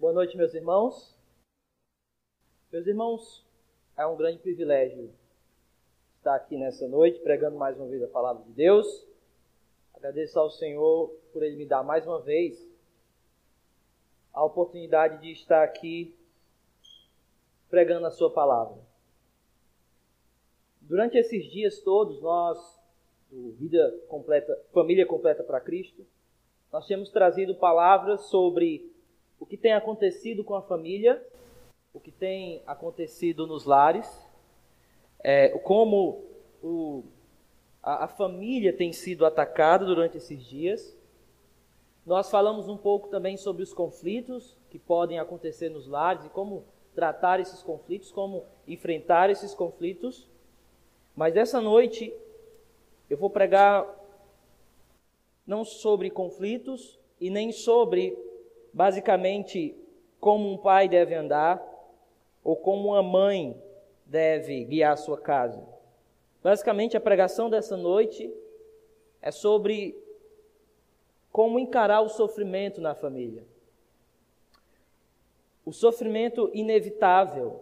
Boa noite, meus irmãos. Meus irmãos, é um grande privilégio estar aqui nessa noite pregando mais uma vez a palavra de Deus. Agradeço ao Senhor por Ele me dar mais uma vez a oportunidade de estar aqui pregando a Sua palavra. Durante esses dias todos, nós, do Vida Completa, Família Completa para Cristo, nós temos trazido palavras sobre o que tem acontecido com a família, o que tem acontecido nos lares, é, como o, a, a família tem sido atacada durante esses dias. Nós falamos um pouco também sobre os conflitos que podem acontecer nos lares e como tratar esses conflitos, como enfrentar esses conflitos. Mas essa noite eu vou pregar não sobre conflitos e nem sobre, basicamente, como um pai deve andar ou como uma mãe deve guiar a sua casa. Basicamente, a pregação dessa noite é sobre como encarar o sofrimento na família. O sofrimento inevitável.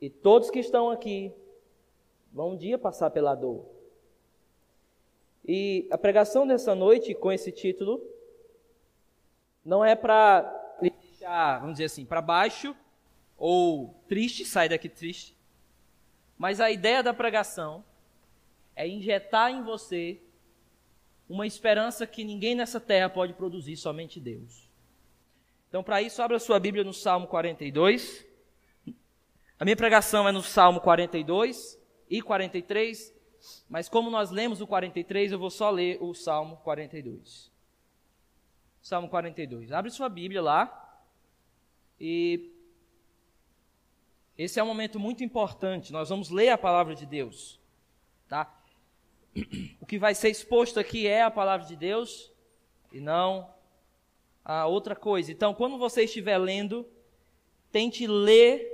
E todos que estão aqui vão um dia passar pela dor. E a pregação dessa noite, com esse título, não é para deixar, vamos dizer assim, para baixo ou triste, sair daqui triste. Mas a ideia da pregação é injetar em você uma esperança que ninguém nessa terra pode produzir, somente Deus. Então, para isso, abra sua Bíblia no Salmo 42. A minha pregação é no Salmo 42 e 43 mas como nós lemos o 43, eu vou só ler o Salmo 42. Salmo 42. Abre sua Bíblia lá. E esse é um momento muito importante. Nós vamos ler a palavra de Deus, tá? O que vai ser exposto aqui é a palavra de Deus e não a outra coisa. Então, quando você estiver lendo, tente ler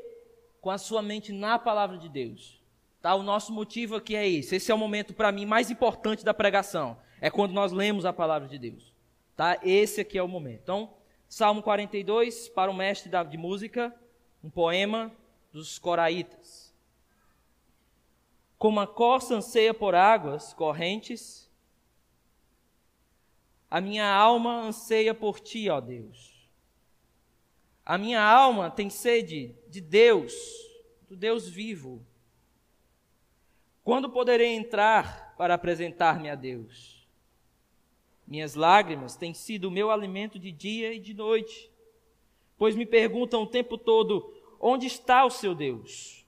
com a sua mente na palavra de Deus. Tá? O nosso motivo aqui é esse. Esse é o momento para mim mais importante da pregação. É quando nós lemos a palavra de Deus. Tá? Esse aqui é o momento. Então, Salmo 42 para o mestre de música, um poema dos coraitas. Como a costa anseia por águas correntes, a minha alma anseia por ti, ó Deus. A minha alma tem sede de Deus, do Deus vivo. Quando poderei entrar para apresentar-me a Deus? Minhas lágrimas têm sido o meu alimento de dia e de noite, pois me perguntam o tempo todo: onde está o seu Deus?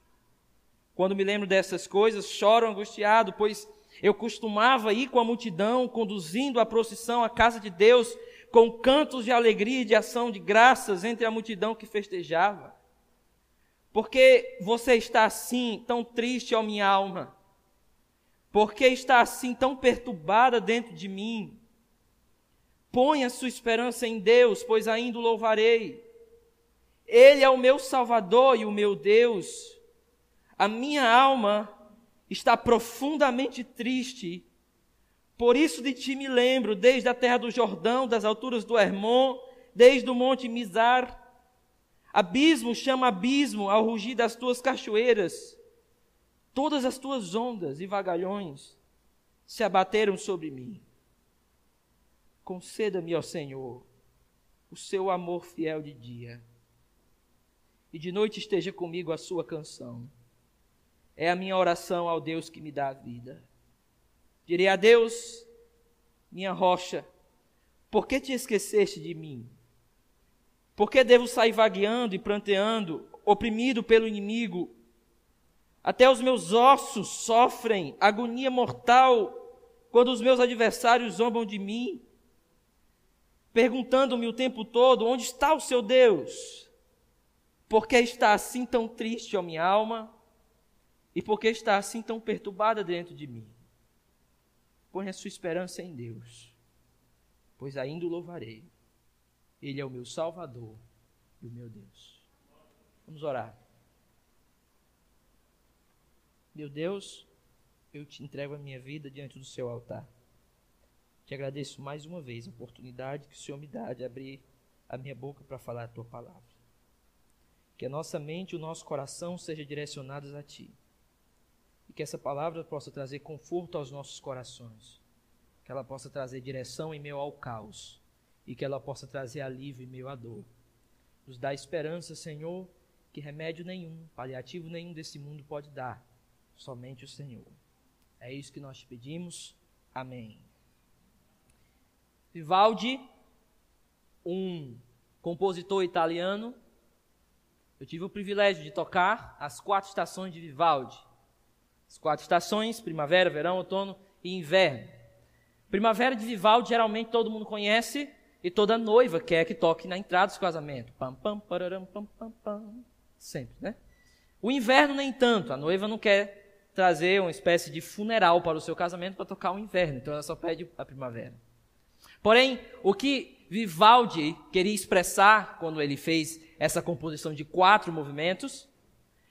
Quando me lembro dessas coisas, choro angustiado, pois eu costumava ir com a multidão, conduzindo a procissão à casa de Deus, com cantos de alegria e de ação de graças entre a multidão que festejava. Porque você está assim, tão triste, ó minha alma? Por que está assim tão perturbada dentro de mim? Põe a sua esperança em Deus, pois ainda o louvarei. Ele é o meu Salvador e o meu Deus. A minha alma está profundamente triste. Por isso de ti me lembro, desde a terra do Jordão, das alturas do Hermon, desde o monte Mizar. Abismo chama abismo ao rugir das tuas cachoeiras. Todas as tuas ondas e vagalhões se abateram sobre mim. Conceda-me, ó Senhor, o seu amor fiel de dia, e de noite esteja comigo a sua canção. É a minha oração ao Deus que me dá a vida. Direi a Deus, minha rocha, por que te esqueceste de mim? Por que devo sair vagueando e pranteando, oprimido pelo inimigo, até os meus ossos sofrem agonia mortal quando os meus adversários zombam de mim, perguntando-me o tempo todo: onde está o seu Deus? Por que está assim tão triste, ó minha alma? E por que está assim tão perturbada dentro de mim? Põe a sua esperança em Deus, pois ainda o louvarei. Ele é o meu Salvador e o meu Deus. Vamos orar. Meu Deus, eu te entrego a minha vida diante do seu altar. Te agradeço mais uma vez a oportunidade que o Senhor me dá de abrir a minha boca para falar a tua palavra. Que a nossa mente e o nosso coração sejam direcionados a ti. E que essa palavra possa trazer conforto aos nossos corações. Que ela possa trazer direção em meio ao caos. E que ela possa trazer alívio em meio à dor. Nos dá esperança, Senhor, que remédio nenhum, paliativo nenhum desse mundo pode dar. Somente o Senhor. É isso que nós te pedimos. Amém. Vivaldi, um compositor italiano, eu tive o privilégio de tocar as quatro estações de Vivaldi. As quatro estações: primavera, verão, outono e inverno. Primavera de Vivaldi geralmente todo mundo conhece e toda noiva quer que toque na entrada do casamento. Pam, pam, pararam, pam, pam, pam. Sempre, né? O inverno nem tanto. A noiva não quer trazer uma espécie de funeral para o seu casamento para tocar o inverno. Então ela só pede a primavera. Porém, o que Vivaldi queria expressar quando ele fez essa composição de quatro movimentos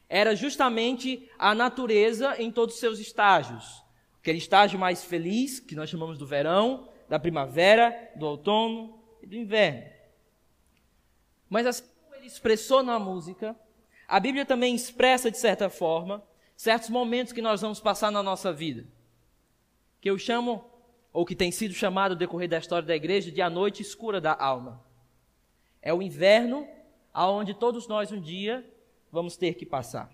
era justamente a natureza em todos os seus estágios. Aquele estágio mais feliz, que nós chamamos do verão, da primavera, do outono e do inverno. Mas assim como ele expressou na música, a Bíblia também expressa, de certa forma, certos momentos que nós vamos passar na nossa vida, que eu chamo, ou que tem sido chamado no decorrer da história da igreja, de a noite escura da alma. É o inverno aonde todos nós um dia vamos ter que passar.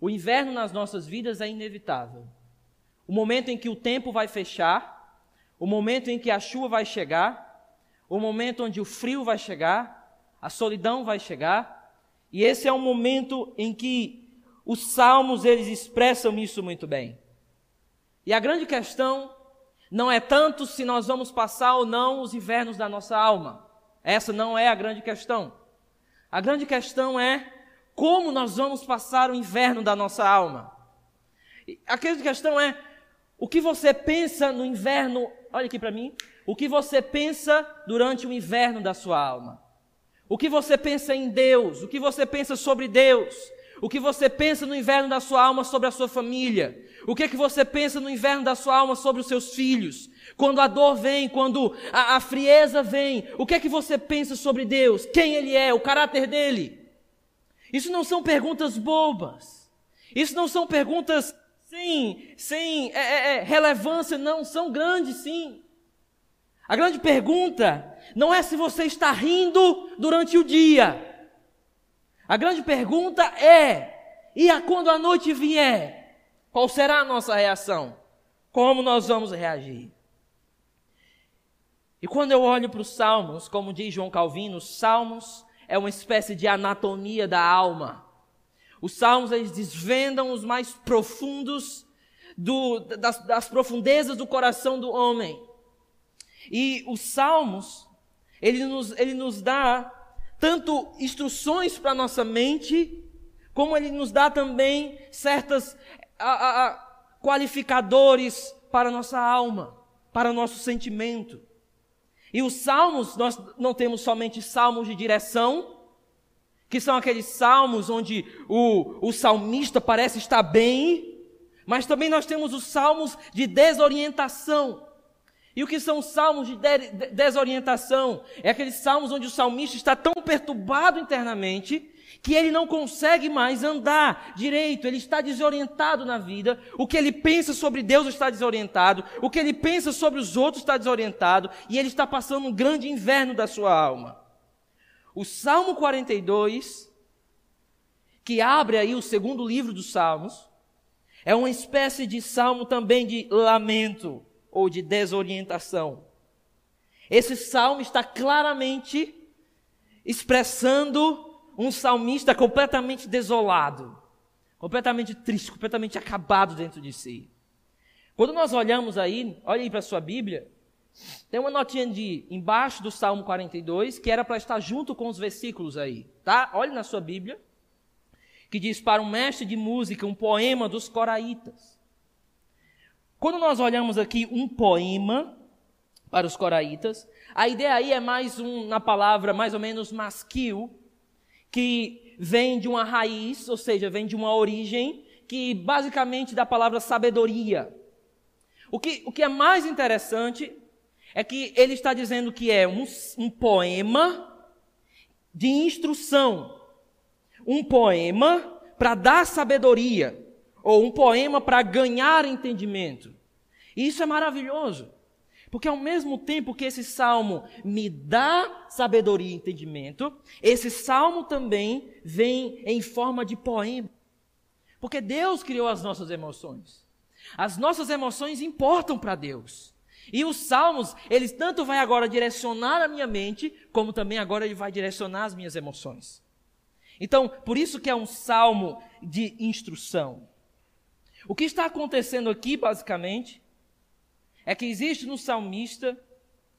O inverno nas nossas vidas é inevitável. O momento em que o tempo vai fechar, o momento em que a chuva vai chegar, o momento onde o frio vai chegar, a solidão vai chegar, e esse é um momento em que os salmos, eles expressam isso muito bem. E a grande questão não é tanto se nós vamos passar ou não os invernos da nossa alma. Essa não é a grande questão. A grande questão é como nós vamos passar o inverno da nossa alma. A grande questão é o que você pensa no inverno, olha aqui para mim, o que você pensa durante o inverno da sua alma. O que você pensa em Deus, o que você pensa sobre Deus, o que você pensa no inverno da sua alma sobre a sua família? O que é que você pensa no inverno da sua alma sobre os seus filhos? Quando a dor vem, quando a, a frieza vem, o que é que você pensa sobre Deus? Quem Ele é? O caráter dele? Isso não são perguntas bobas. Isso não são perguntas sem, sem é, é, é relevância, não. São grandes, sim. A grande pergunta não é se você está rindo durante o dia. A grande pergunta é: e a quando a noite vier, qual será a nossa reação? Como nós vamos reagir? E quando eu olho para os Salmos, como diz João Calvino, os Salmos é uma espécie de anatomia da alma. Os Salmos eles desvendam os mais profundos do, das, das profundezas do coração do homem. E os Salmos ele nos, ele nos dá tanto instruções para nossa mente, como ele nos dá também certas a, a, qualificadores para nossa alma, para nosso sentimento. E os salmos, nós não temos somente salmos de direção, que são aqueles salmos onde o, o salmista parece estar bem, mas também nós temos os salmos de desorientação, e o que são salmos de desorientação? É aqueles salmos onde o salmista está tão perturbado internamente que ele não consegue mais andar direito, ele está desorientado na vida, o que ele pensa sobre Deus está desorientado, o que ele pensa sobre os outros está desorientado, e ele está passando um grande inverno da sua alma. O Salmo 42, que abre aí o segundo livro dos Salmos, é uma espécie de salmo também de lamento ou de desorientação. Esse salmo está claramente expressando um salmista completamente desolado, completamente triste, completamente acabado dentro de si. Quando nós olhamos aí, olha aí para a sua Bíblia, tem uma notinha de embaixo do Salmo 42 que era para estar junto com os versículos aí, tá? Olhe na sua Bíblia, que diz para um mestre de música, um poema dos coraitas. Quando nós olhamos aqui um poema para os coraitas, a ideia aí é mais um, na palavra mais ou menos masquil, que vem de uma raiz, ou seja, vem de uma origem, que basicamente da palavra sabedoria. O que, o que é mais interessante é que ele está dizendo que é um, um poema de instrução, um poema para dar sabedoria, ou um poema para ganhar entendimento. E isso é maravilhoso, porque ao mesmo tempo que esse salmo me dá sabedoria e entendimento, esse salmo também vem em forma de poema. Porque Deus criou as nossas emoções. As nossas emoções importam para Deus. E os salmos, eles tanto vai agora direcionar a minha mente, como também agora ele vai direcionar as minhas emoções. Então, por isso que é um salmo de instrução. O que está acontecendo aqui, basicamente, é que existe no salmista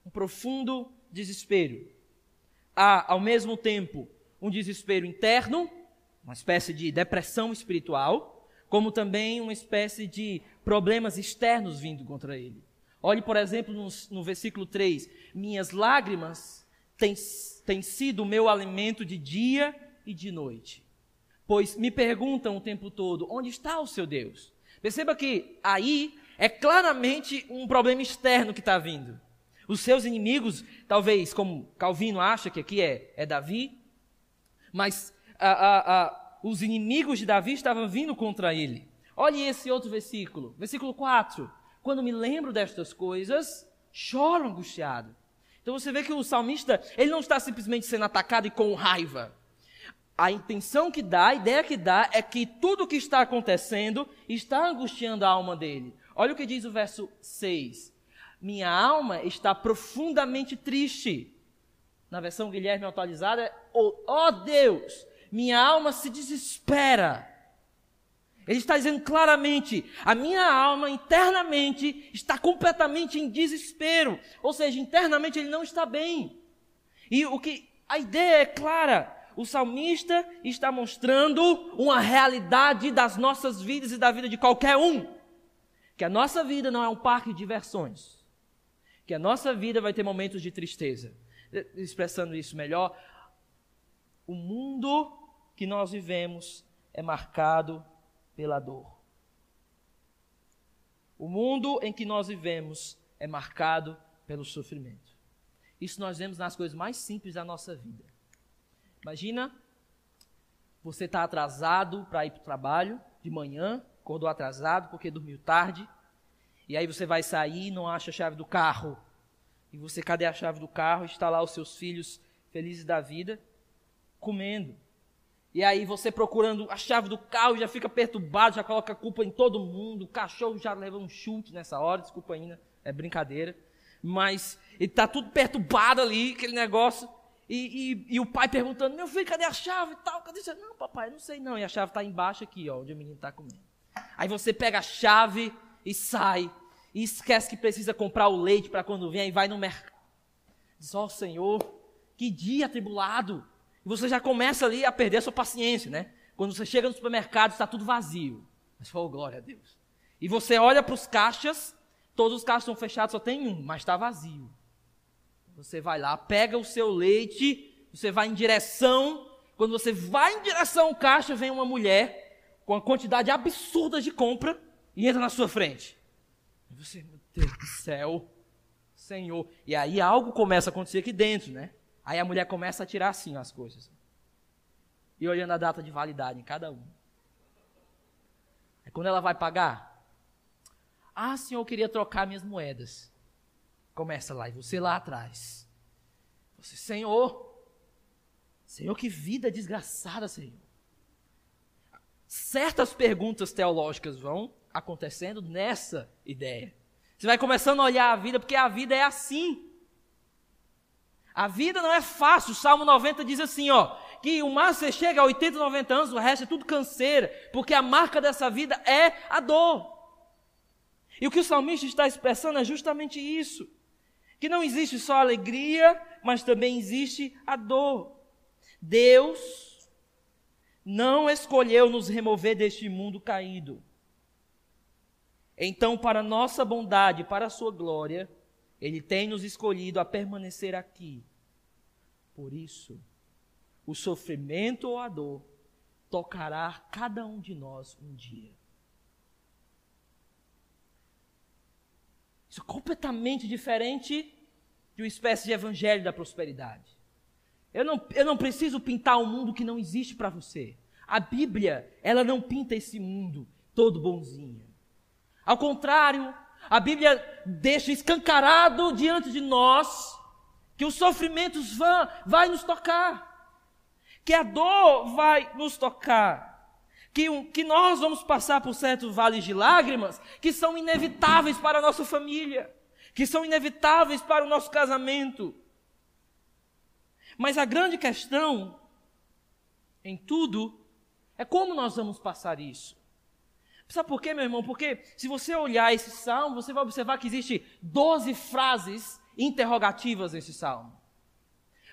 um profundo desespero. Há, ao mesmo tempo, um desespero interno, uma espécie de depressão espiritual, como também uma espécie de problemas externos vindo contra ele. Olhe, por exemplo, no, no versículo 3: Minhas lágrimas têm, têm sido o meu alimento de dia e de noite. Pois me perguntam o tempo todo: onde está o seu Deus? Perceba que aí é claramente um problema externo que está vindo. Os seus inimigos, talvez, como Calvino acha que aqui é, é Davi, mas a, a, a, os inimigos de Davi estavam vindo contra ele. Olhe esse outro versículo, versículo 4 quando me lembro destas coisas, choro angustiado. Então você vê que o salmista, ele não está simplesmente sendo atacado e com raiva. A intenção que dá, a ideia que dá, é que tudo o que está acontecendo está angustiando a alma dele. Olha o que diz o verso 6. Minha alma está profundamente triste. Na versão Guilherme atualizada é, oh, oh Deus, minha alma se desespera. Ele está dizendo claramente: a minha alma internamente está completamente em desespero, ou seja, internamente ele não está bem. E o que a ideia é clara. O salmista está mostrando uma realidade das nossas vidas e da vida de qualquer um. Que a nossa vida não é um parque de diversões. Que a nossa vida vai ter momentos de tristeza. Expressando isso melhor, o mundo que nós vivemos é marcado pela dor. O mundo em que nós vivemos é marcado pelo sofrimento. Isso nós vemos nas coisas mais simples da nossa vida. Imagina você está atrasado para ir para o trabalho de manhã, acordou atrasado porque dormiu tarde, e aí você vai sair e não acha a chave do carro. E você, cadê a chave do carro? Está lá os seus filhos felizes da vida, comendo. E aí você procurando a chave do carro já fica perturbado, já coloca a culpa em todo mundo. O cachorro já leva um chute nessa hora, desculpa ainda, é brincadeira. Mas está tudo perturbado ali, aquele negócio. E, e, e, o pai perguntando, meu filho, cadê a chave e tal? Cadê a Não, papai, não sei não. E a chave está embaixo aqui, ó, onde o menino está comendo. Aí você pega a chave e sai. E esquece que precisa comprar o leite para quando vem, aí vai no mercado. Diz, ó oh, Senhor, que dia atribulado. E você já começa ali a perder a sua paciência, né? Quando você chega no supermercado, está tudo vazio. Mas, oh, glória a Deus. E você olha para os caixas, todos os caixas estão fechados, só tem um, mas está vazio. Você vai lá, pega o seu leite, você vai em direção. Quando você vai em direção ao caixa, vem uma mulher com uma quantidade absurda de compra e entra na sua frente. E você, meu Deus do céu, Senhor. E aí algo começa a acontecer aqui dentro, né? Aí a mulher começa a tirar assim as coisas. E olhando a data de validade em cada um. Aí quando ela vai pagar, ah, senhor, eu queria trocar minhas moedas. Começa lá, e você lá atrás. Você, Senhor, Senhor, que vida desgraçada, Senhor. Certas perguntas teológicas vão acontecendo nessa ideia. Você vai começando a olhar a vida, porque a vida é assim. A vida não é fácil. O Salmo 90 diz assim, ó, que o máximo você chega a 80, 90 anos, o resto é tudo canseira, porque a marca dessa vida é a dor. E o que o salmista está expressando é justamente isso. Que não existe só alegria, mas também existe a dor. Deus não escolheu nos remover deste mundo caído. Então, para nossa bondade, para a sua glória, ele tem nos escolhido a permanecer aqui. Por isso, o sofrimento ou a dor tocará cada um de nós um dia. Isso é completamente diferente de uma espécie de evangelho da prosperidade. Eu não, eu não preciso pintar um mundo que não existe para você. A Bíblia, ela não pinta esse mundo todo bonzinho. Ao contrário, a Bíblia deixa escancarado diante de nós que os sofrimentos vão vai nos tocar, que a dor vai nos tocar, que, que nós vamos passar por certos vales de lágrimas que são inevitáveis para a nossa família, que são inevitáveis para o nosso casamento. Mas a grande questão em tudo é como nós vamos passar isso. Sabe por quê, meu irmão? Porque se você olhar esse salmo, você vai observar que existe 12 frases interrogativas nesse salmo.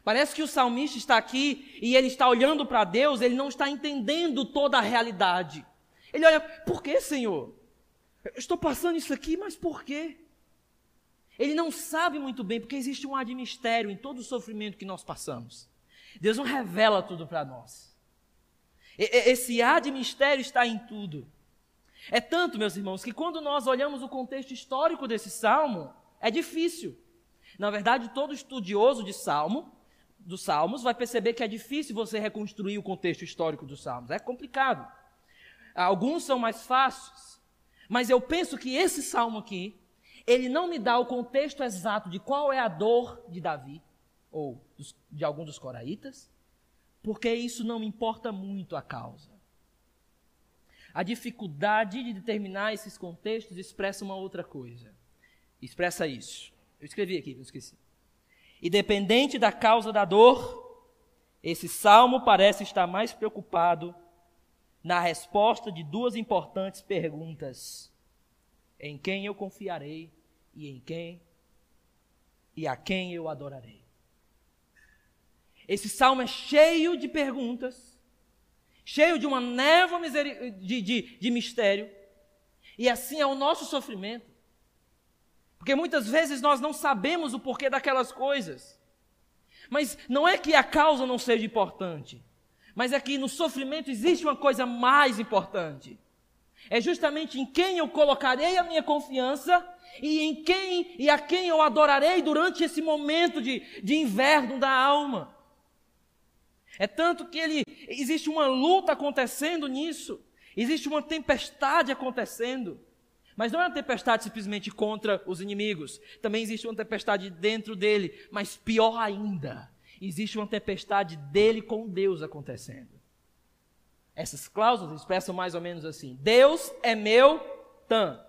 Parece que o salmista está aqui e ele está olhando para Deus, ele não está entendendo toda a realidade. Ele olha, por que, Senhor? Eu estou passando isso aqui, mas por quê? Ele não sabe muito bem, porque existe um admistério em todo o sofrimento que nós passamos. Deus não revela tudo para nós. Esse admistério está em tudo. É tanto, meus irmãos, que quando nós olhamos o contexto histórico desse salmo, é difícil. Na verdade, todo estudioso de salmo, dos salmos, vai perceber que é difícil você reconstruir o contexto histórico dos salmos. É complicado. Alguns são mais fáceis. Mas eu penso que esse salmo aqui, ele não me dá o contexto exato de qual é a dor de Davi, ou de algum dos coraitas, porque isso não me importa muito a causa. A dificuldade de determinar esses contextos expressa uma outra coisa. Expressa isso. Eu escrevi aqui, não esqueci. Independente da causa da dor, esse salmo parece estar mais preocupado na resposta de duas importantes perguntas: em quem eu confiarei e em quem e a quem eu adorarei. Esse salmo é cheio de perguntas cheio de uma névoa de, de, de mistério. E assim é o nosso sofrimento. Porque muitas vezes nós não sabemos o porquê daquelas coisas. Mas não é que a causa não seja importante, mas é que no sofrimento existe uma coisa mais importante. É justamente em quem eu colocarei a minha confiança e em quem e a quem eu adorarei durante esse momento de, de inverno da alma. É tanto que ele existe uma luta acontecendo nisso. Existe uma tempestade acontecendo. Mas não é uma tempestade simplesmente contra os inimigos. Também existe uma tempestade dentro dele. Mas pior ainda, existe uma tempestade dele com Deus acontecendo. Essas cláusulas expressam mais ou menos assim: Deus é meu tan.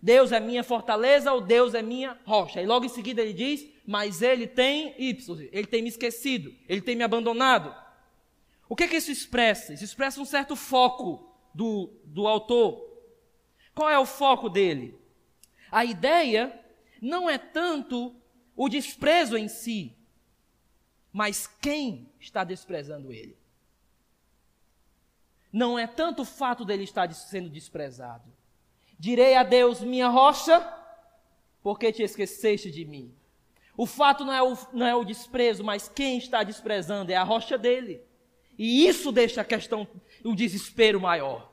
Deus é minha fortaleza ou Deus é minha rocha. E logo em seguida ele diz: Mas ele tem Y. Ele tem me esquecido. Ele tem me abandonado. O que, é que isso expressa? Isso expressa um certo foco do, do autor. Qual é o foco dele? A ideia não é tanto o desprezo em si, mas quem está desprezando ele. Não é tanto o fato dele estar sendo desprezado. Direi a Deus, minha rocha, porque te esqueceste de mim. O fato não é o, não é o desprezo, mas quem está desprezando é a rocha dele. E isso deixa a questão, o desespero maior.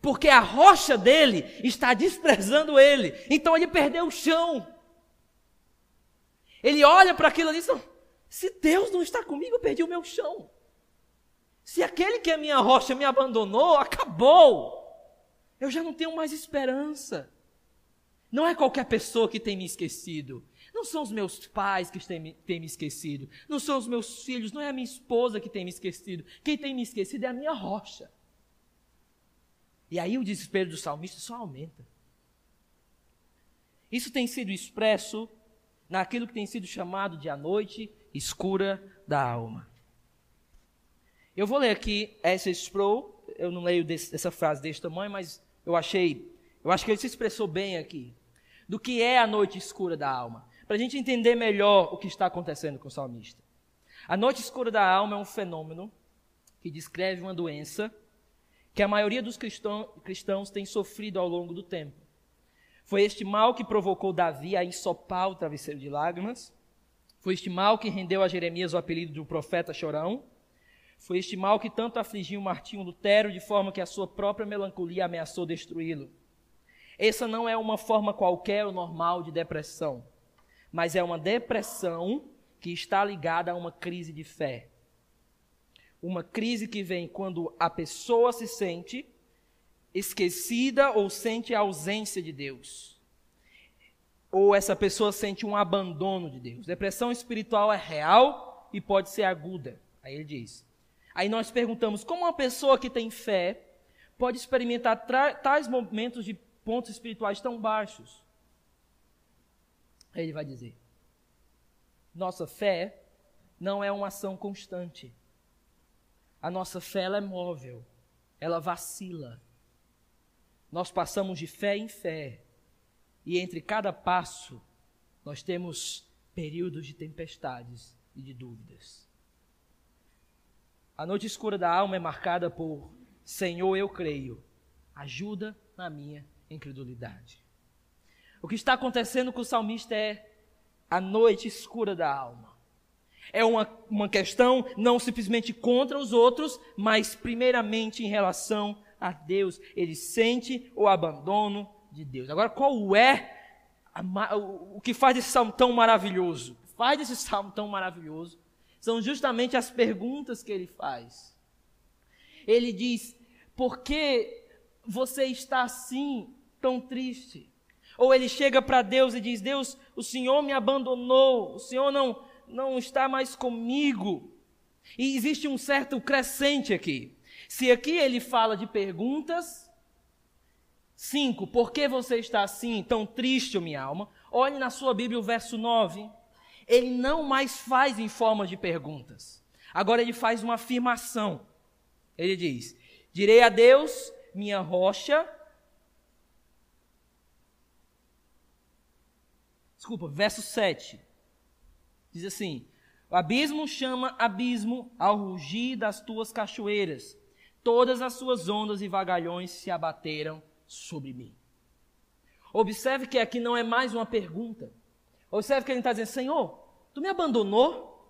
Porque a rocha dele está desprezando ele. Então ele perdeu o chão. Ele olha para aquilo e diz: se Deus não está comigo, eu perdi o meu chão. Se aquele que é minha rocha me abandonou, acabou. Eu já não tenho mais esperança. Não é qualquer pessoa que tem me esquecido. Não são os meus pais que têm me, têm me esquecido. Não são os meus filhos. Não é a minha esposa que tem me esquecido. Quem tem me esquecido é a minha rocha. E aí o desespero do salmista só aumenta. Isso tem sido expresso naquilo que tem sido chamado de a noite escura da alma. Eu vou ler aqui essa Sproul, eu não leio desse, essa frase desse tamanho, mas eu achei, eu acho que ele se expressou bem aqui, do que é a noite escura da alma para a gente entender melhor o que está acontecendo com o salmista. A noite escura da alma é um fenômeno que descreve uma doença que a maioria dos cristãos, cristãos tem sofrido ao longo do tempo. Foi este mal que provocou Davi a ensopar o travesseiro de lágrimas. Foi este mal que rendeu a Jeremias o apelido de um profeta chorão. Foi este mal que tanto afligiu Martinho Lutero, de forma que a sua própria melancolia ameaçou destruí-lo. Essa não é uma forma qualquer ou normal de depressão mas é uma depressão que está ligada a uma crise de fé. Uma crise que vem quando a pessoa se sente esquecida ou sente a ausência de Deus. Ou essa pessoa sente um abandono de Deus. Depressão espiritual é real e pode ser aguda. Aí ele diz. Aí nós perguntamos como uma pessoa que tem fé pode experimentar tais momentos de pontos espirituais tão baixos. Aí ele vai dizer: nossa fé não é uma ação constante. A nossa fé é móvel, ela vacila. Nós passamos de fé em fé, e entre cada passo nós temos períodos de tempestades e de dúvidas. A noite escura da alma é marcada por Senhor, eu creio, ajuda na minha incredulidade. O que está acontecendo com o salmista é a noite escura da alma. É uma, uma questão não simplesmente contra os outros, mas primeiramente em relação a Deus. Ele sente o abandono de Deus. Agora, qual é a, o, que faz esse salmo tão maravilhoso? Faz esse salmo tão maravilhoso são justamente as perguntas que ele faz. Ele diz: Por que você está assim, tão triste? Ou ele chega para Deus e diz: Deus, o Senhor me abandonou, o Senhor não, não está mais comigo. E existe um certo crescente aqui. Se aqui ele fala de perguntas, cinco, por que você está assim, tão triste, minha alma? Olhe na sua Bíblia o verso 9. Ele não mais faz em forma de perguntas. Agora ele faz uma afirmação. Ele diz: Direi a Deus, minha rocha, Desculpa, verso 7. Diz assim: O abismo chama abismo ao rugir das tuas cachoeiras. Todas as suas ondas e vagalhões se abateram sobre mim. Observe que aqui não é mais uma pergunta. Observe que ele está dizendo: Senhor, tu me abandonou?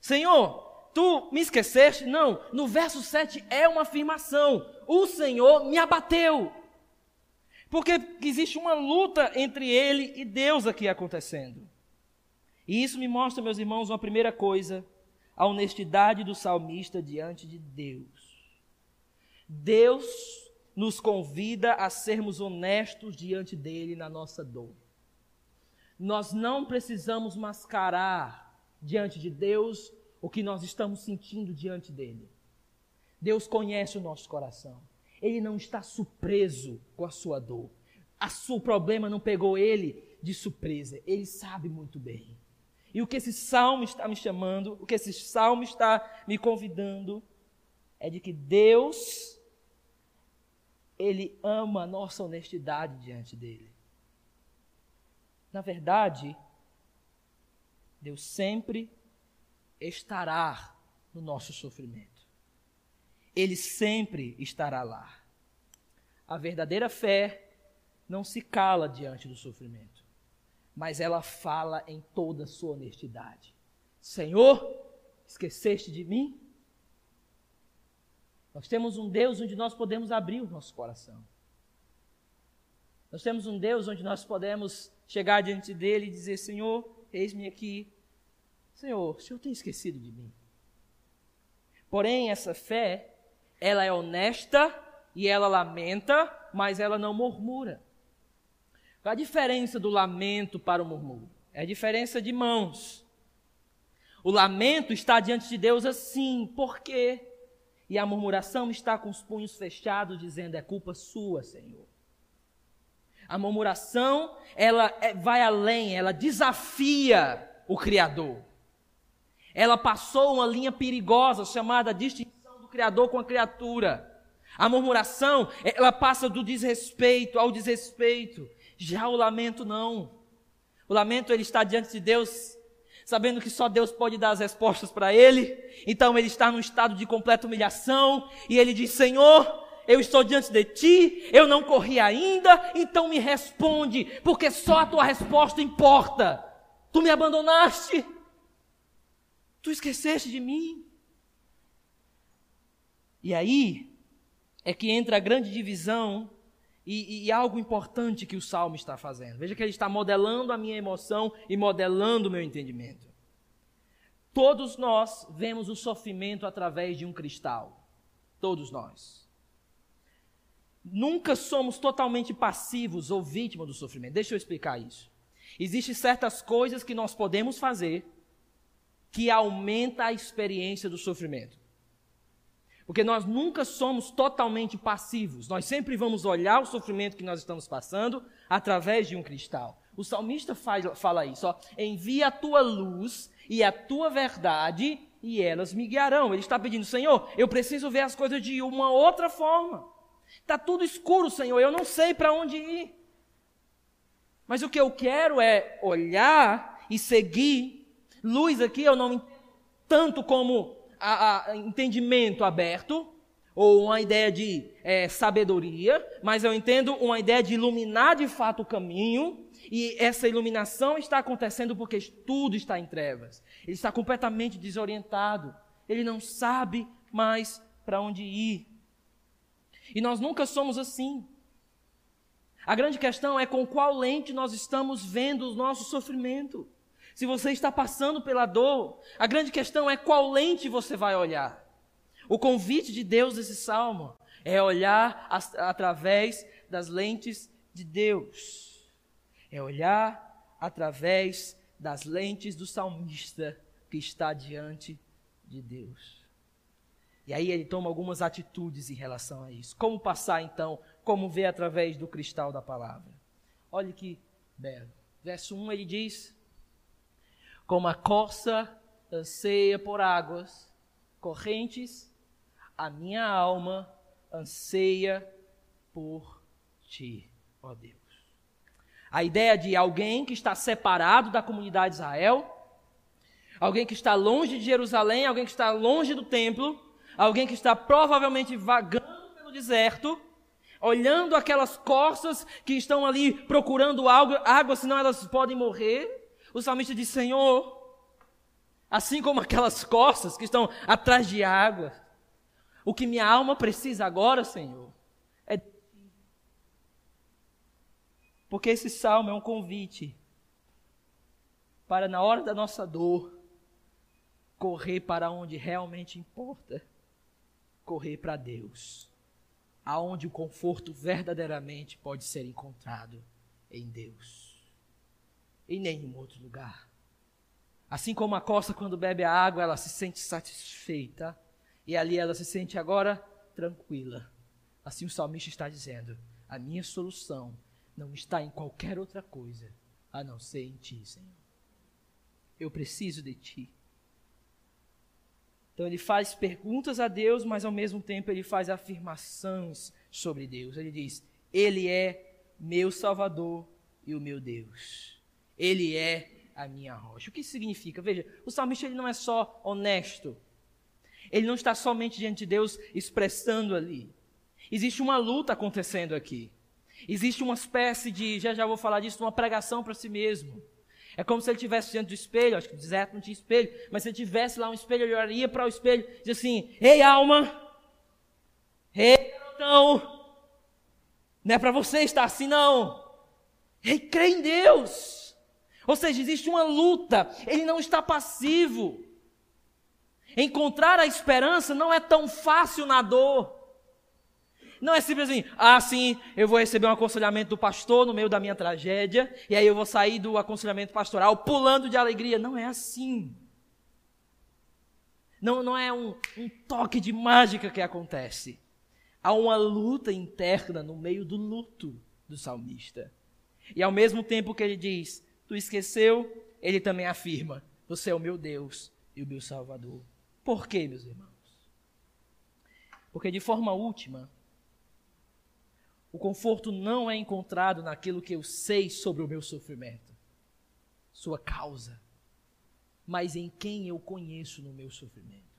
Senhor, tu me esqueceste? Não, no verso 7 é uma afirmação: O Senhor me abateu. Porque existe uma luta entre ele e Deus aqui acontecendo. E isso me mostra, meus irmãos, uma primeira coisa: a honestidade do salmista diante de Deus. Deus nos convida a sermos honestos diante dele na nossa dor. Nós não precisamos mascarar diante de Deus o que nós estamos sentindo diante dele. Deus conhece o nosso coração. Ele não está surpreso com a sua dor. A seu problema não pegou ele de surpresa. Ele sabe muito bem. E o que esse salmo está me chamando, o que esse salmo está me convidando, é de que Deus, Ele ama a nossa honestidade diante dele. Na verdade, Deus sempre estará no nosso sofrimento. Ele sempre estará lá. A verdadeira fé não se cala diante do sofrimento, mas ela fala em toda a sua honestidade. Senhor, esqueceste de mim? Nós temos um Deus onde nós podemos abrir o nosso coração. Nós temos um Deus onde nós podemos chegar diante dele e dizer: Senhor, eis-me aqui. Senhor, o Senhor tem esquecido de mim. Porém, essa fé ela é honesta e ela lamenta, mas ela não murmura. Qual a diferença do lamento para o murmúrio? É a diferença de mãos. O lamento está diante de Deus assim, por quê? E a murmuração está com os punhos fechados, dizendo: é culpa sua, Senhor. A murmuração, ela é, vai além, ela desafia o Criador. Ela passou uma linha perigosa chamada distinção Criador com a criatura. A murmuração, ela passa do desrespeito ao desrespeito. Já o lamento não. O lamento ele está diante de Deus, sabendo que só Deus pode dar as respostas para ele. Então ele está num estado de completa humilhação e ele diz: Senhor, eu estou diante de ti, eu não corri ainda, então me responde, porque só a tua resposta importa. Tu me abandonaste, tu esqueceste de mim. E aí é que entra a grande divisão E, e, algo importante que o salmo está fazendo. Veja que ele está modelando a minha emoção e modelando o meu entendimento. Todos nós vemos o sofrimento através de um cristal. Todos nós. Nunca somos totalmente passivos ou vítimas do sofrimento. Deixa eu explicar isso. Existem certas coisas que nós podemos fazer que aumenta a experiência do sofrimento. Porque nós nunca somos totalmente passivos. Nós sempre vamos olhar o sofrimento que nós estamos passando através de um cristal. O salmista faz, fala isso, ó, envia a tua luz e a tua verdade e elas me guiarão. Ele está pedindo, Senhor, eu preciso ver as coisas de uma outra forma. Está tudo escuro, Senhor, eu não sei para onde ir. Mas o que eu quero é olhar e seguir. Luz aqui eu não tanto como a, a entendimento aberto, ou uma ideia de é, sabedoria, mas eu entendo uma ideia de iluminar de fato o caminho, e essa iluminação está acontecendo porque tudo está em trevas. Ele está completamente desorientado, ele não sabe mais para onde ir. E nós nunca somos assim. A grande questão é com qual lente nós estamos vendo o nosso sofrimento. Se você está passando pela dor, a grande questão é qual lente você vai olhar. O convite de Deus desse salmo é olhar através das lentes de Deus. É olhar através das lentes do salmista que está diante de Deus. E aí ele toma algumas atitudes em relação a isso. Como passar então, como ver através do cristal da palavra? Olhe que belo. Verso 1 ele diz: como a corça anseia por águas correntes, a minha alma anseia por ti, ó Deus. A ideia de alguém que está separado da comunidade de Israel, alguém que está longe de Jerusalém, alguém que está longe do templo, alguém que está provavelmente vagando pelo deserto, olhando aquelas corças que estão ali procurando água, água senão elas podem morrer. O salmista diz: Senhor, assim como aquelas costas que estão atrás de água, o que minha alma precisa agora, Senhor, é. Porque esse salmo é um convite para, na hora da nossa dor, correr para onde realmente importa correr para Deus, aonde o conforto verdadeiramente pode ser encontrado em Deus em nenhum outro lugar. Assim como a costa, quando bebe a água, ela se sente satisfeita. E ali ela se sente agora tranquila. Assim o salmista está dizendo: a minha solução não está em qualquer outra coisa a não ser em ti, Senhor. Eu preciso de ti. Então ele faz perguntas a Deus, mas ao mesmo tempo ele faz afirmações sobre Deus. Ele diz: Ele é meu Salvador e o meu Deus. Ele é a minha rocha. O que isso significa? Veja, o salmista ele não é só honesto. Ele não está somente diante de Deus expressando ali. Existe uma luta acontecendo aqui. Existe uma espécie de, já já vou falar disso, uma pregação para si mesmo. É como se ele estivesse diante do espelho, acho que o deserto não tinha espelho, mas se ele tivesse lá um espelho, ele olharia para o espelho e dizia assim: Ei, alma! Ei, garotão! Não é para você estar assim, não! Ei, crê em Deus! Ou seja, existe uma luta, ele não está passivo. Encontrar a esperança não é tão fácil na dor. Não é simples assim, ah, sim, eu vou receber um aconselhamento do pastor no meio da minha tragédia, e aí eu vou sair do aconselhamento pastoral pulando de alegria. Não é assim. Não, não é um, um toque de mágica que acontece. Há uma luta interna no meio do luto do salmista. E ao mesmo tempo que ele diz: tu esqueceu, ele também afirma: Você é o meu Deus e o meu Salvador. Por quê, meus irmãos? Porque de forma última, o conforto não é encontrado naquilo que eu sei sobre o meu sofrimento, sua causa, mas em quem eu conheço no meu sofrimento.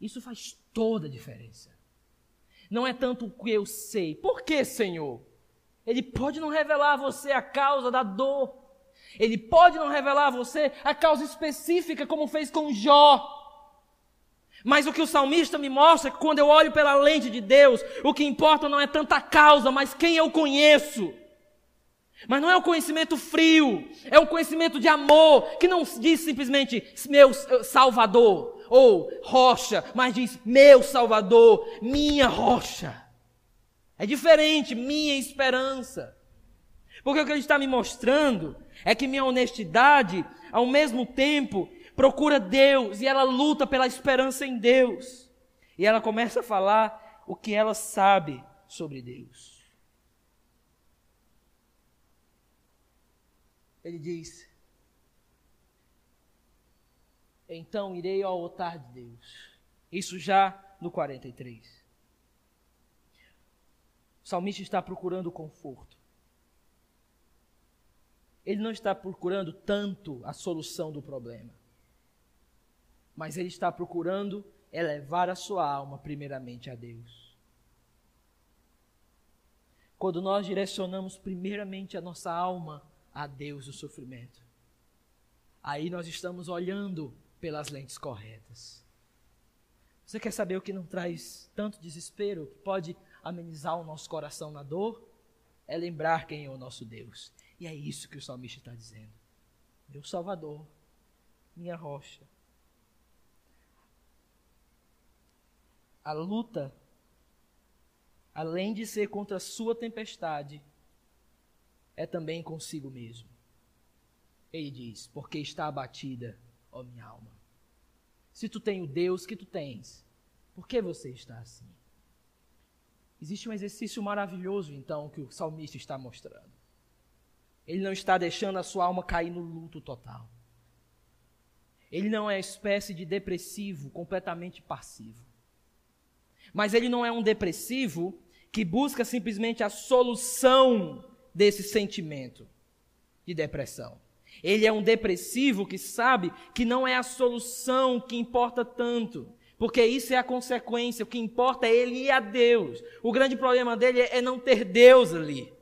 Isso faz toda a diferença. Não é tanto o que eu sei. Por que, Senhor? Ele pode não revelar a você a causa da dor. Ele pode não revelar a você a causa específica, como fez com Jó. Mas o que o salmista me mostra é que quando eu olho pela lente de Deus, o que importa não é tanta causa, mas quem eu conheço. Mas não é o conhecimento frio, é um conhecimento de amor, que não diz simplesmente meu Salvador ou rocha, mas diz meu Salvador, minha rocha. É diferente, minha esperança. Porque o que ele está me mostrando é que minha honestidade, ao mesmo tempo, procura Deus e ela luta pela esperança em Deus. E ela começa a falar o que ela sabe sobre Deus. Ele diz: Então irei ao altar de Deus. Isso já no 43. O salmista está procurando conforto. Ele não está procurando tanto a solução do problema, mas ele está procurando elevar a sua alma primeiramente a Deus. Quando nós direcionamos primeiramente a nossa alma a Deus o sofrimento. Aí nós estamos olhando pelas lentes corretas. Você quer saber o que não traz tanto desespero, que pode amenizar o nosso coração na dor? É lembrar quem é o nosso Deus. E é isso que o salmista está dizendo. Meu Salvador, minha rocha. A luta, além de ser contra a sua tempestade, é também consigo mesmo. Ele diz: Porque está abatida, ó minha alma. Se tu tem o Deus que tu tens, por que você está assim? Existe um exercício maravilhoso, então, que o salmista está mostrando. Ele não está deixando a sua alma cair no luto total. Ele não é espécie de depressivo completamente passivo. Mas ele não é um depressivo que busca simplesmente a solução desse sentimento de depressão. Ele é um depressivo que sabe que não é a solução que importa tanto, porque isso é a consequência. O que importa é ele ir a Deus. O grande problema dele é não ter Deus ali.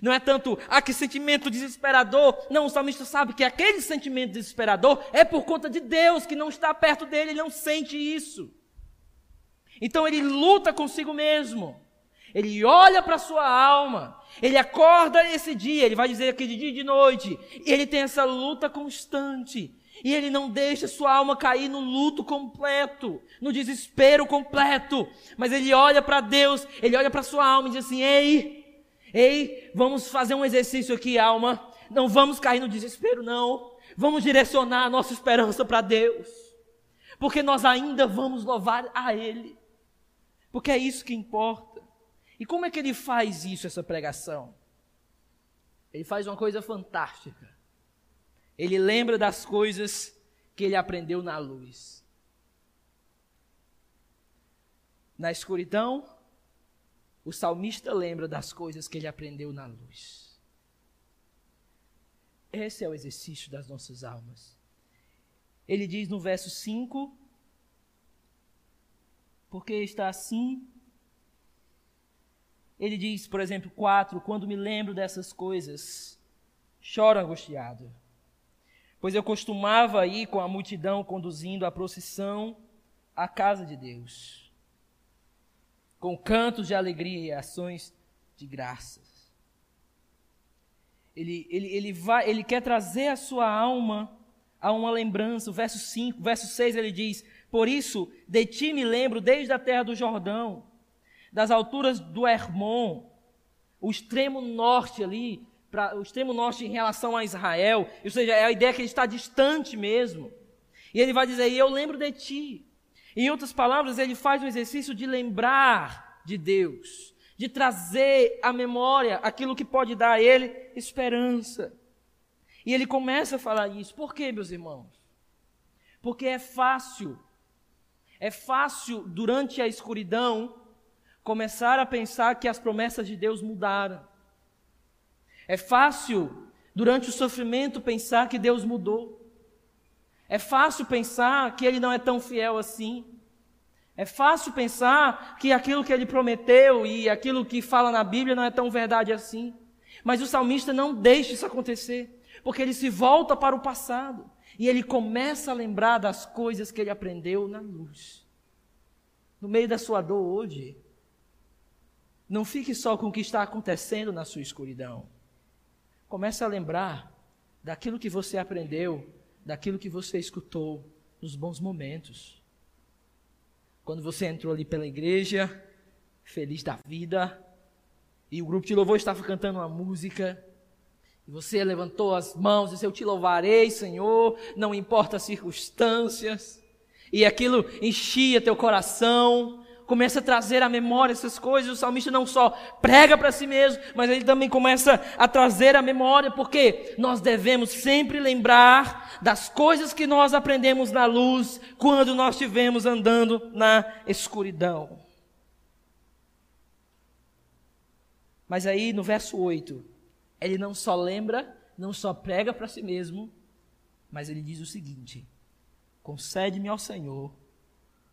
Não é tanto, ah, que sentimento desesperador. Não, o salmista sabe que aquele sentimento desesperador é por conta de Deus, que não está perto dele, ele não sente isso. Então ele luta consigo mesmo. Ele olha para sua alma, ele acorda esse dia, ele vai dizer aqui de dia e de noite, e ele tem essa luta constante. E ele não deixa sua alma cair no luto completo, no desespero completo. Mas ele olha para Deus, ele olha para sua alma e diz assim: Ei, ei, vamos fazer um exercício aqui, alma. Não vamos cair no desespero, não. Vamos direcionar a nossa esperança para Deus. Porque nós ainda vamos louvar a Ele. Porque é isso que importa. E como é que ele faz isso, essa pregação? Ele faz uma coisa fantástica. Ele lembra das coisas que ele aprendeu na luz. Na escuridão, o salmista lembra das coisas que ele aprendeu na luz. Esse é o exercício das nossas almas. Ele diz no verso 5: Porque está assim ele diz, por exemplo, 4: Quando me lembro dessas coisas, choro angustiado. Pois eu costumava ir com a multidão conduzindo a procissão à casa de Deus, com cantos de alegria e ações de graças. Ele, ele, ele, vai, ele quer trazer a sua alma a uma lembrança. O verso 5, verso 6 ele diz: Por isso, de ti me lembro desde a terra do Jordão das alturas do Hermon, o extremo norte ali, pra, o extremo norte em relação a Israel, ou seja, é a ideia que ele está distante mesmo. E ele vai dizer: Eu lembro de ti. Em outras palavras, ele faz o exercício de lembrar de Deus, de trazer à memória aquilo que pode dar a ele esperança. E ele começa a falar isso. Por quê, meus irmãos? Porque é fácil, é fácil durante a escuridão começar a pensar que as promessas de Deus mudaram. É fácil, durante o sofrimento, pensar que Deus mudou. É fácil pensar que Ele não é tão fiel assim. É fácil pensar que aquilo que Ele prometeu e aquilo que fala na Bíblia não é tão verdade assim. Mas o salmista não deixa isso acontecer, porque ele se volta para o passado e ele começa a lembrar das coisas que ele aprendeu na luz. no meio da sua dor hoje, não fique só com o que está acontecendo na sua escuridão. Comece a lembrar daquilo que você aprendeu, daquilo que você escutou nos bons momentos. Quando você entrou ali pela igreja, feliz da vida, e o grupo de louvor estava cantando uma música, você levantou as mãos e disse: Eu te louvarei, Senhor, não importa as circunstâncias, e aquilo enchia teu coração, começa a trazer à memória essas coisas. O salmista não só prega para si mesmo, mas ele também começa a trazer à memória, porque nós devemos sempre lembrar das coisas que nós aprendemos na luz quando nós estivemos andando na escuridão. Mas aí no verso 8, ele não só lembra, não só prega para si mesmo, mas ele diz o seguinte: Concede-me ao Senhor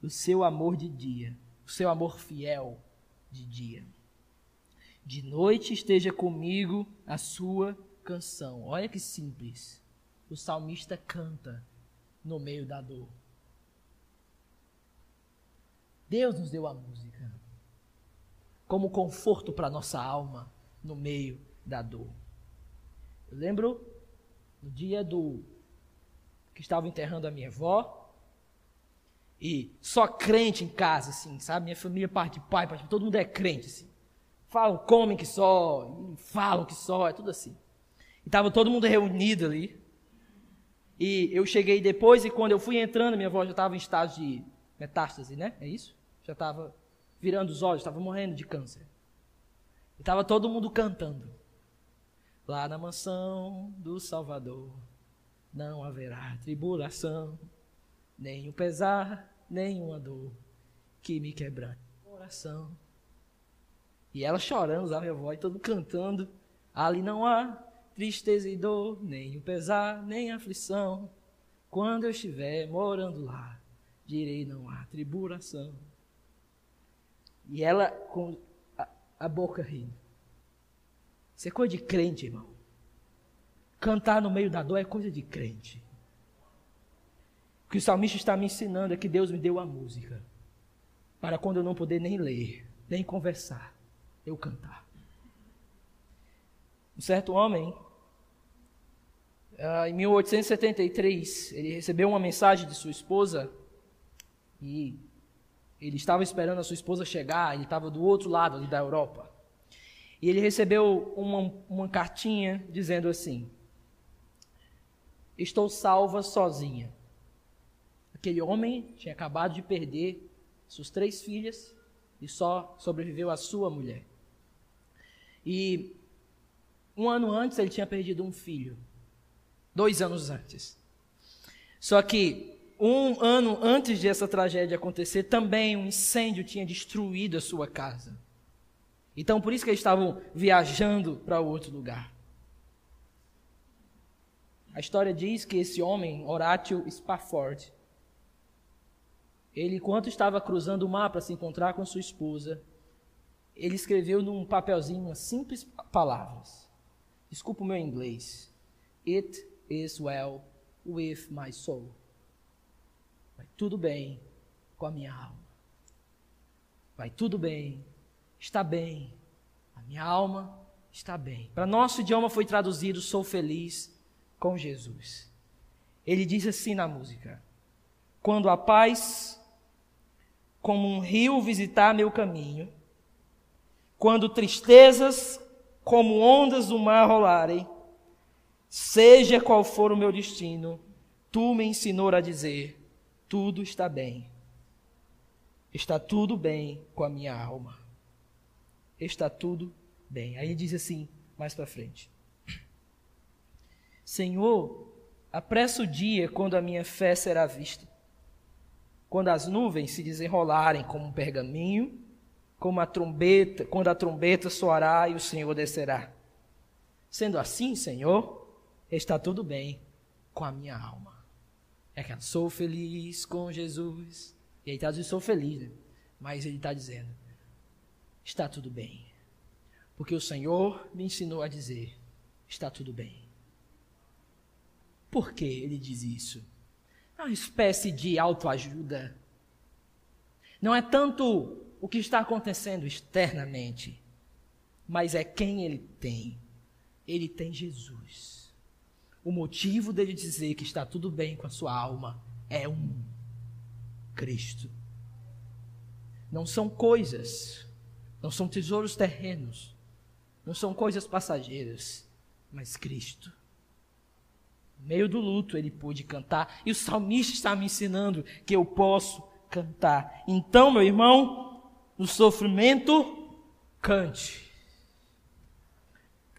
o seu amor de dia o seu amor fiel de dia. De noite esteja comigo a sua canção. Olha que simples. O salmista canta no meio da dor. Deus nos deu a música como conforto para nossa alma no meio da dor. Eu lembro no dia do que estava enterrando a minha avó, e só crente em casa, assim, sabe? Minha família, parte de pai, parte de todo mundo é crente, assim. Falam, comem que só, falam que só, é tudo assim. E estava todo mundo reunido ali. E eu cheguei depois, e quando eu fui entrando, minha avó já estava em estado de metástase, né? É isso? Já estava virando os olhos, estava morrendo de câncer. E estava todo mundo cantando. Lá na mansão do Salvador não haverá tribulação, o pesar, nenhuma dor que me quebrante o coração. E ela chorando, usava minha voz, todo cantando. Ali não há tristeza e dor, nem o pesar, nem aflição. Quando eu estiver morando lá, direi não há tribulação. E ela com a, a boca rindo. Isso é coisa de crente, irmão. Cantar no meio da dor é coisa de crente. O que o salmista está me ensinando é que Deus me deu a música. Para quando eu não poder nem ler, nem conversar, eu cantar. Um certo homem, ah, em 1873, ele recebeu uma mensagem de sua esposa e ele estava esperando a sua esposa chegar, ele estava do outro lado ali da Europa. E ele recebeu uma, uma cartinha dizendo assim: Estou salva sozinha. Aquele homem tinha acabado de perder suas três filhas e só sobreviveu a sua mulher. E um ano antes ele tinha perdido um filho. Dois anos antes. Só que um ano antes dessa tragédia acontecer, também um incêndio tinha destruído a sua casa. Então, por isso que eles estavam viajando para outro lugar. A história diz que esse homem, Horatio Spafford, ele, enquanto estava cruzando o mar para se encontrar com sua esposa, ele escreveu num papelzinho umas simples palavras. Desculpa o meu inglês. It is well with my soul. Vai tudo bem com a minha alma. Vai tudo bem, está bem. A minha alma está bem. Para nosso idioma foi traduzido: sou feliz com Jesus. Ele diz assim na música: Quando a paz como um rio visitar meu caminho, quando tristezas como ondas do mar rolarem, seja qual for o meu destino, tu me ensinou a dizer: tudo está bem. Está tudo bem com a minha alma. Está tudo bem. Aí diz assim, mais para frente: Senhor, apressa o dia quando a minha fé será vista quando as nuvens se desenrolarem como um pergaminho, como a trombeta, quando a trombeta soará e o Senhor descerá. Sendo assim, Senhor, está tudo bem com a minha alma. É que sou feliz com Jesus. E aí está dizendo, sou feliz, né? mas ele está dizendo, está tudo bem. Porque o Senhor me ensinou a dizer, está tudo bem. Por que ele diz isso? uma espécie de autoajuda. Não é tanto o que está acontecendo externamente, mas é quem ele tem. Ele tem Jesus. O motivo dele dizer que está tudo bem com a sua alma é um Cristo. Não são coisas, não são tesouros terrenos, não são coisas passageiras, mas Cristo. No meio do luto ele pôde cantar, e o salmista está me ensinando que eu posso cantar. Então, meu irmão, no sofrimento, cante.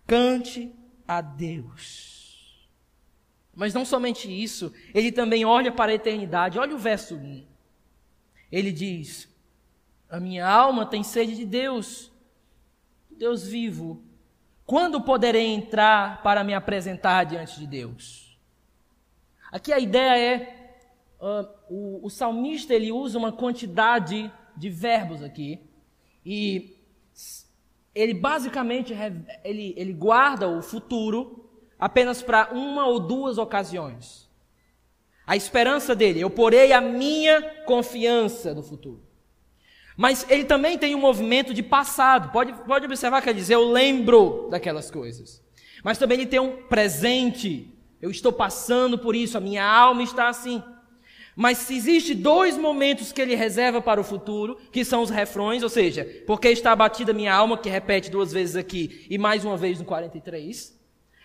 Cante a Deus. Mas não somente isso, ele também olha para a eternidade. Olha o verso 1. Ele diz: A minha alma tem sede de Deus, Deus vivo. Quando poderei entrar para me apresentar diante de Deus? Aqui a ideia é: uh, o, o salmista ele usa uma quantidade de verbos aqui, e ele basicamente ele, ele guarda o futuro apenas para uma ou duas ocasiões. A esperança dele, eu porei a minha confiança no futuro. Mas ele também tem um movimento de passado. Pode, pode observar que ele diz, eu lembro daquelas coisas. Mas também ele tem um presente. Eu estou passando por isso, a minha alma está assim. Mas se existe dois momentos que ele reserva para o futuro, que são os refrões, ou seja, porque está abatida minha alma, que repete duas vezes aqui e mais uma vez no 43.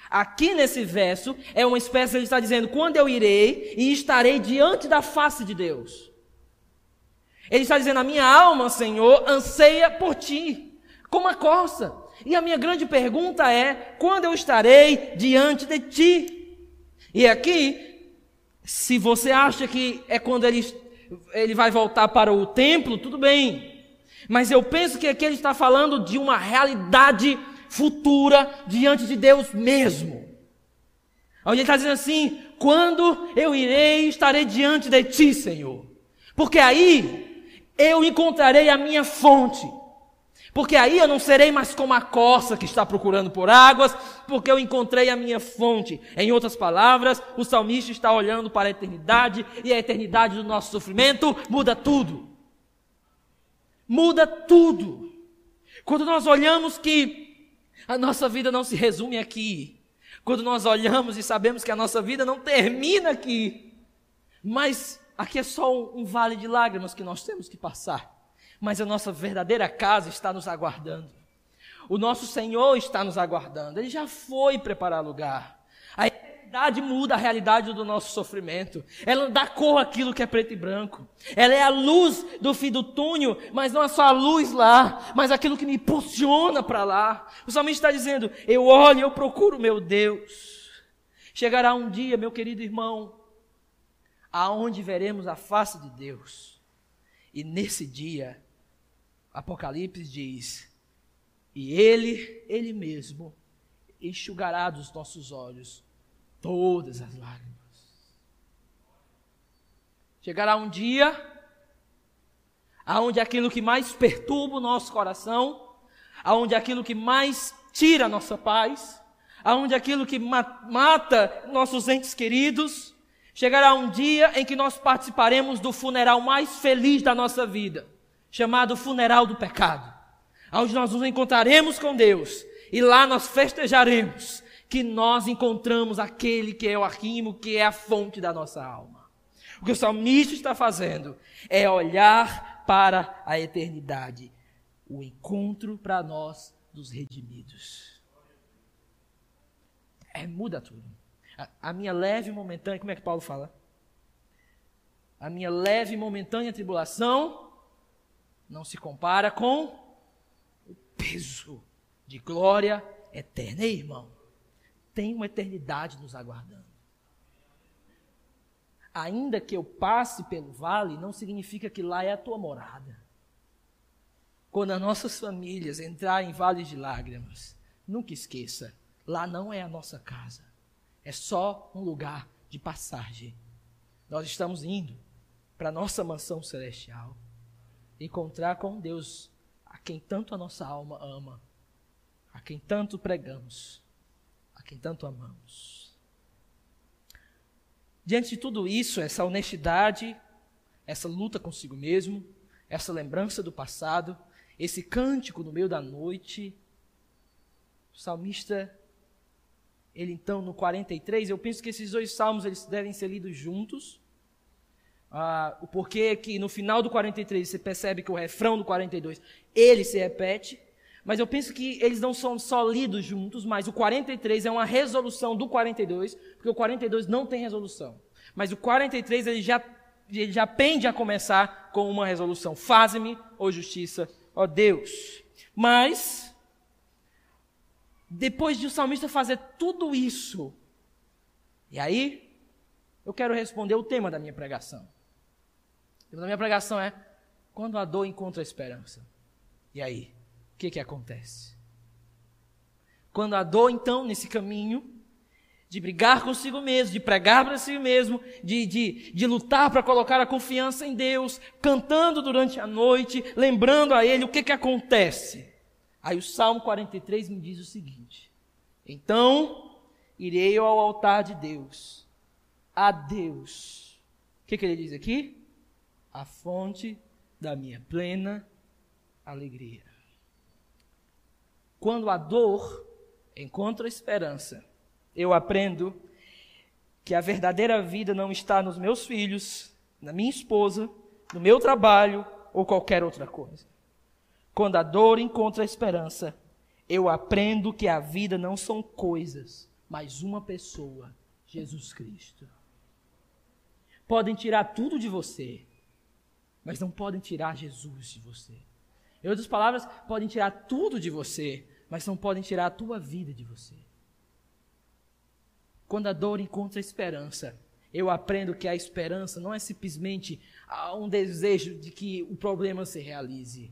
Aqui nesse verso é uma espécie, ele está dizendo, quando eu irei e estarei diante da face de Deus. Ele está dizendo, a minha alma, Senhor, anseia por ti, como a coça. E a minha grande pergunta é, quando eu estarei diante de ti? E aqui se você acha que é quando ele, ele vai voltar para o templo, tudo bem. Mas eu penso que aqui ele está falando de uma realidade futura diante de Deus mesmo. Onde ele está dizendo assim: quando eu irei, estarei diante de ti, Senhor. Porque aí eu encontrarei a minha fonte. Porque aí eu não serei mais como a coça que está procurando por águas, porque eu encontrei a minha fonte. Em outras palavras, o salmista está olhando para a eternidade e a eternidade do nosso sofrimento muda tudo. Muda tudo. Quando nós olhamos que a nossa vida não se resume aqui, quando nós olhamos e sabemos que a nossa vida não termina aqui, mas aqui é só um, um vale de lágrimas que nós temos que passar mas a nossa verdadeira casa está nos aguardando. O nosso Senhor está nos aguardando. Ele já foi preparar lugar. A eternidade muda a realidade do nosso sofrimento. Ela dá cor àquilo que é preto e branco. Ela é a luz do fim do túnel, mas não é só a luz lá, mas aquilo que me impulsiona para lá. O salmista está dizendo: Eu olho, eu procuro meu Deus. Chegará um dia, meu querido irmão, aonde veremos a face de Deus. E nesse dia, Apocalipse diz: E Ele, Ele mesmo, enxugará dos nossos olhos todas as lágrimas. Chegará um dia aonde aquilo que mais perturba o nosso coração, aonde aquilo que mais tira a nossa paz, aonde aquilo que mata nossos entes queridos, chegará um dia em que nós participaremos do funeral mais feliz da nossa vida chamado funeral do pecado, onde nós nos encontraremos com Deus e lá nós festejaremos que nós encontramos aquele que é o arrimo, que é a fonte da nossa alma. O que o salmista está fazendo é olhar para a eternidade, o encontro para nós dos redimidos. É, muda tudo. A, a minha leve e momentânea, como é que Paulo fala? A minha leve e momentânea tribulação não se compara com o peso de glória eterna. Ei, irmão, tem uma eternidade nos aguardando. Ainda que eu passe pelo vale, não significa que lá é a tua morada. Quando as nossas famílias entrarem em vales de lágrimas, nunca esqueça, lá não é a nossa casa. É só um lugar de passagem. Nós estamos indo para a nossa mansão celestial encontrar com Deus, a quem tanto a nossa alma ama, a quem tanto pregamos, a quem tanto amamos. Diante de tudo isso, essa honestidade, essa luta consigo mesmo, essa lembrança do passado, esse cântico no meio da noite. O salmista, ele então no 43, eu penso que esses dois salmos eles devem ser lidos juntos. Ah, o porquê que no final do 43 você percebe que o refrão do 42 ele se repete. Mas eu penso que eles não são só lidos juntos, mas o 43 é uma resolução do 42, porque o 42 não tem resolução. Mas o 43 ele já, ele já pende a começar com uma resolução. Faze-me, ó justiça, ó Deus. Mas, depois de o salmista fazer tudo isso, e aí, eu quero responder o tema da minha pregação. O tema da minha pregação é: quando a dor encontra a esperança. E aí? o que, que acontece? Quando a dor, então, nesse caminho, de brigar consigo mesmo, de pregar para si mesmo, de, de, de lutar para colocar a confiança em Deus, cantando durante a noite, lembrando a Ele, o que, que acontece? Aí o Salmo 43 me diz o seguinte: Então irei ao altar de Deus, a Deus. O que, que ele diz aqui? A fonte da minha plena alegria. Quando a dor encontra esperança, eu aprendo que a verdadeira vida não está nos meus filhos, na minha esposa, no meu trabalho ou qualquer outra coisa. Quando a dor encontra esperança, eu aprendo que a vida não são coisas, mas uma pessoa, Jesus Cristo. Podem tirar tudo de você, mas não podem tirar Jesus de você. Em outras palavras, podem tirar tudo de você, mas não podem tirar a tua vida de você. Quando a dor encontra esperança, eu aprendo que a esperança não é simplesmente um desejo de que o problema se realize.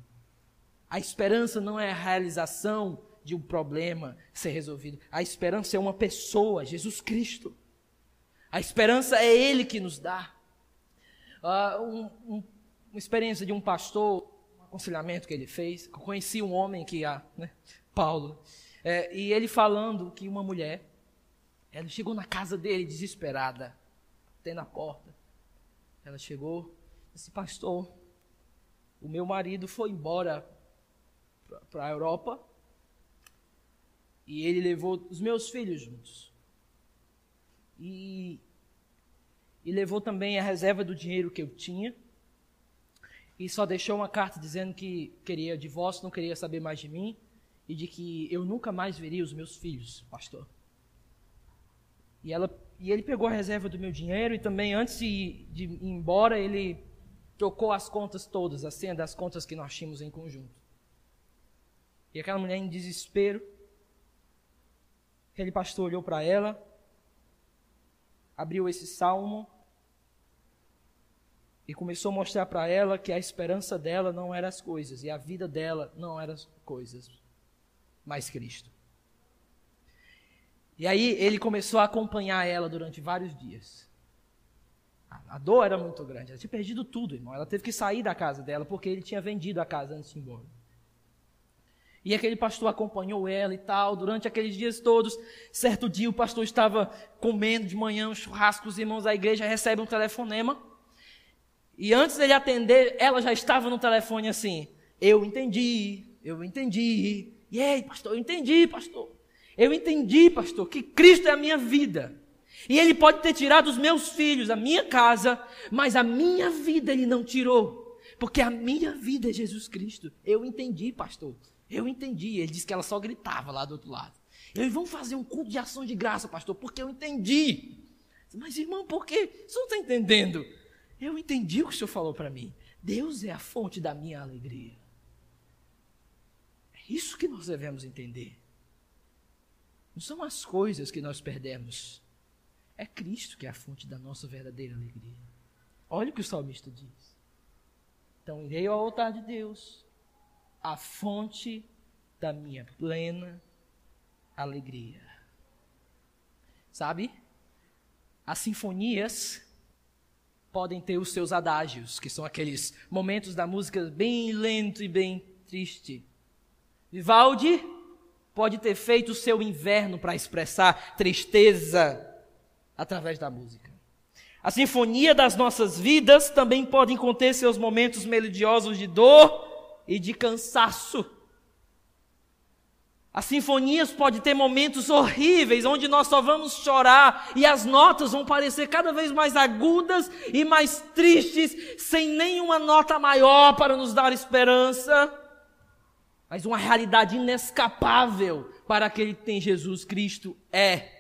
A esperança não é a realização de um problema ser resolvido. A esperança é uma pessoa, Jesus Cristo. A esperança é Ele que nos dá. Uh, um, um, uma experiência de um pastor aconselhamento que ele fez. Eu conheci um homem que, ah, né, Paulo, é, e ele falando que uma mulher, ela chegou na casa dele desesperada, tendo a porta. Ela chegou, disse, pastor, o meu marido foi embora para a Europa e ele levou os meus filhos juntos. E, e levou também a reserva do dinheiro que eu tinha e só deixou uma carta dizendo que queria divórcio, não queria saber mais de mim e de que eu nunca mais veria os meus filhos, pastor. E, ela, e ele pegou a reserva do meu dinheiro e também antes de, de ir embora ele trocou as contas todas, a das contas que nós tínhamos em conjunto. E aquela mulher em desespero, aquele pastor olhou para ela, abriu esse salmo e começou a mostrar para ela que a esperança dela não era as coisas e a vida dela não era as coisas, mas Cristo. E aí ele começou a acompanhar ela durante vários dias. A dor era muito grande, ela tinha perdido tudo, irmão. Ela teve que sair da casa dela porque ele tinha vendido a casa antes de ir embora. E aquele pastor acompanhou ela e tal, durante aqueles dias todos. Certo dia o pastor estava comendo de manhã um churrasco, os irmãos da igreja recebem um telefonema e antes dele atender, ela já estava no telefone assim: Eu entendi, eu entendi. E aí, pastor, eu entendi, pastor. Eu entendi, pastor, que Cristo é a minha vida. E Ele pode ter tirado os meus filhos, a minha casa, mas a minha vida Ele não tirou. Porque a minha vida é Jesus Cristo. Eu entendi, pastor. Eu entendi. Ele disse que ela só gritava lá do outro lado. Eles vão fazer um culto de ação de graça, pastor, porque eu entendi. Mas, irmão, por quê? Você não está entendendo. Eu entendi o que o Senhor falou para mim. Deus é a fonte da minha alegria. É isso que nós devemos entender. Não são as coisas que nós perdemos. É Cristo que é a fonte da nossa verdadeira alegria. Olha o que o salmista diz. Então irei ao altar de Deus, a fonte da minha plena alegria. Sabe? As sinfonias podem ter os seus adágios, que são aqueles momentos da música bem lento e bem triste. Vivaldi pode ter feito o seu inverno para expressar tristeza através da música. A sinfonia das nossas vidas também pode conter seus momentos melodiosos de dor e de cansaço. As sinfonias podem ter momentos horríveis, onde nós só vamos chorar e as notas vão parecer cada vez mais agudas e mais tristes, sem nenhuma nota maior para nos dar esperança. Mas uma realidade inescapável para aquele que tem Jesus Cristo é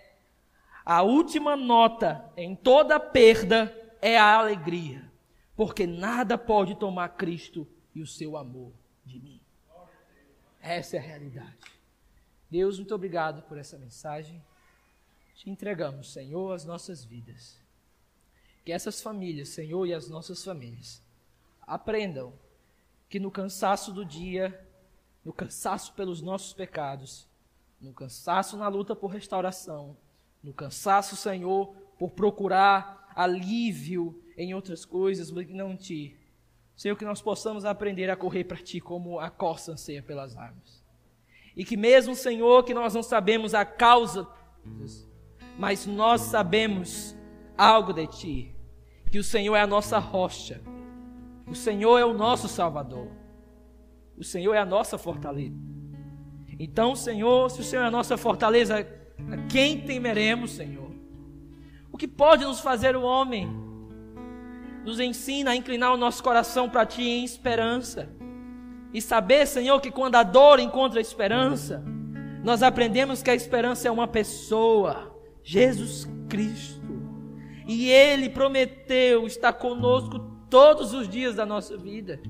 a última nota em toda perda é a alegria, porque nada pode tomar Cristo e o seu amor de mim. Essa é a realidade. Deus, muito obrigado por essa mensagem. Te entregamos, Senhor, as nossas vidas. Que essas famílias, Senhor, e as nossas famílias aprendam que no cansaço do dia, no cansaço pelos nossos pecados, no cansaço na luta por restauração, no cansaço, Senhor, por procurar alívio em outras coisas, mas não em Ti. Senhor, que nós possamos aprender a correr para Ti como a corça anseia pelas águas. E que mesmo, Senhor, que nós não sabemos a causa, mas nós sabemos algo de Ti. Que o Senhor é a nossa rocha. O Senhor é o nosso Salvador. O Senhor é a nossa fortaleza. Então, Senhor, se o Senhor é a nossa fortaleza, a quem temeremos, Senhor? O que pode nos fazer o homem? Nos ensina a inclinar o nosso coração para Ti em esperança. E saber, Senhor, que quando a dor encontra a esperança, nós aprendemos que a esperança é uma pessoa, Jesus Cristo. E Ele prometeu estar conosco todos os dias da nossa vida.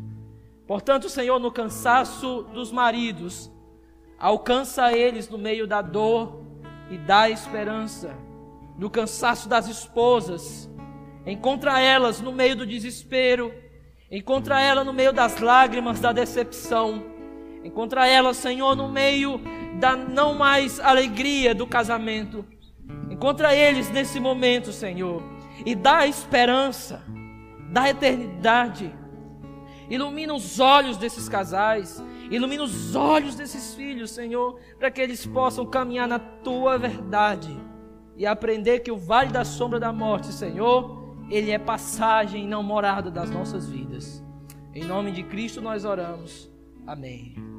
Portanto, Senhor, no cansaço dos maridos, alcança eles no meio da dor, e dá esperança. No cansaço das esposas, encontra elas no meio do desespero, encontra ela no meio das lágrimas da decepção, encontra ela, Senhor, no meio da não mais alegria do casamento. Encontra eles nesse momento, Senhor, e dá esperança, dá eternidade. Ilumina os olhos desses casais Ilumina os olhos desses filhos, Senhor, para que eles possam caminhar na tua verdade e aprender que o vale da sombra da morte, Senhor, ele é passagem não morada das nossas vidas. Em nome de Cristo nós oramos. Amém.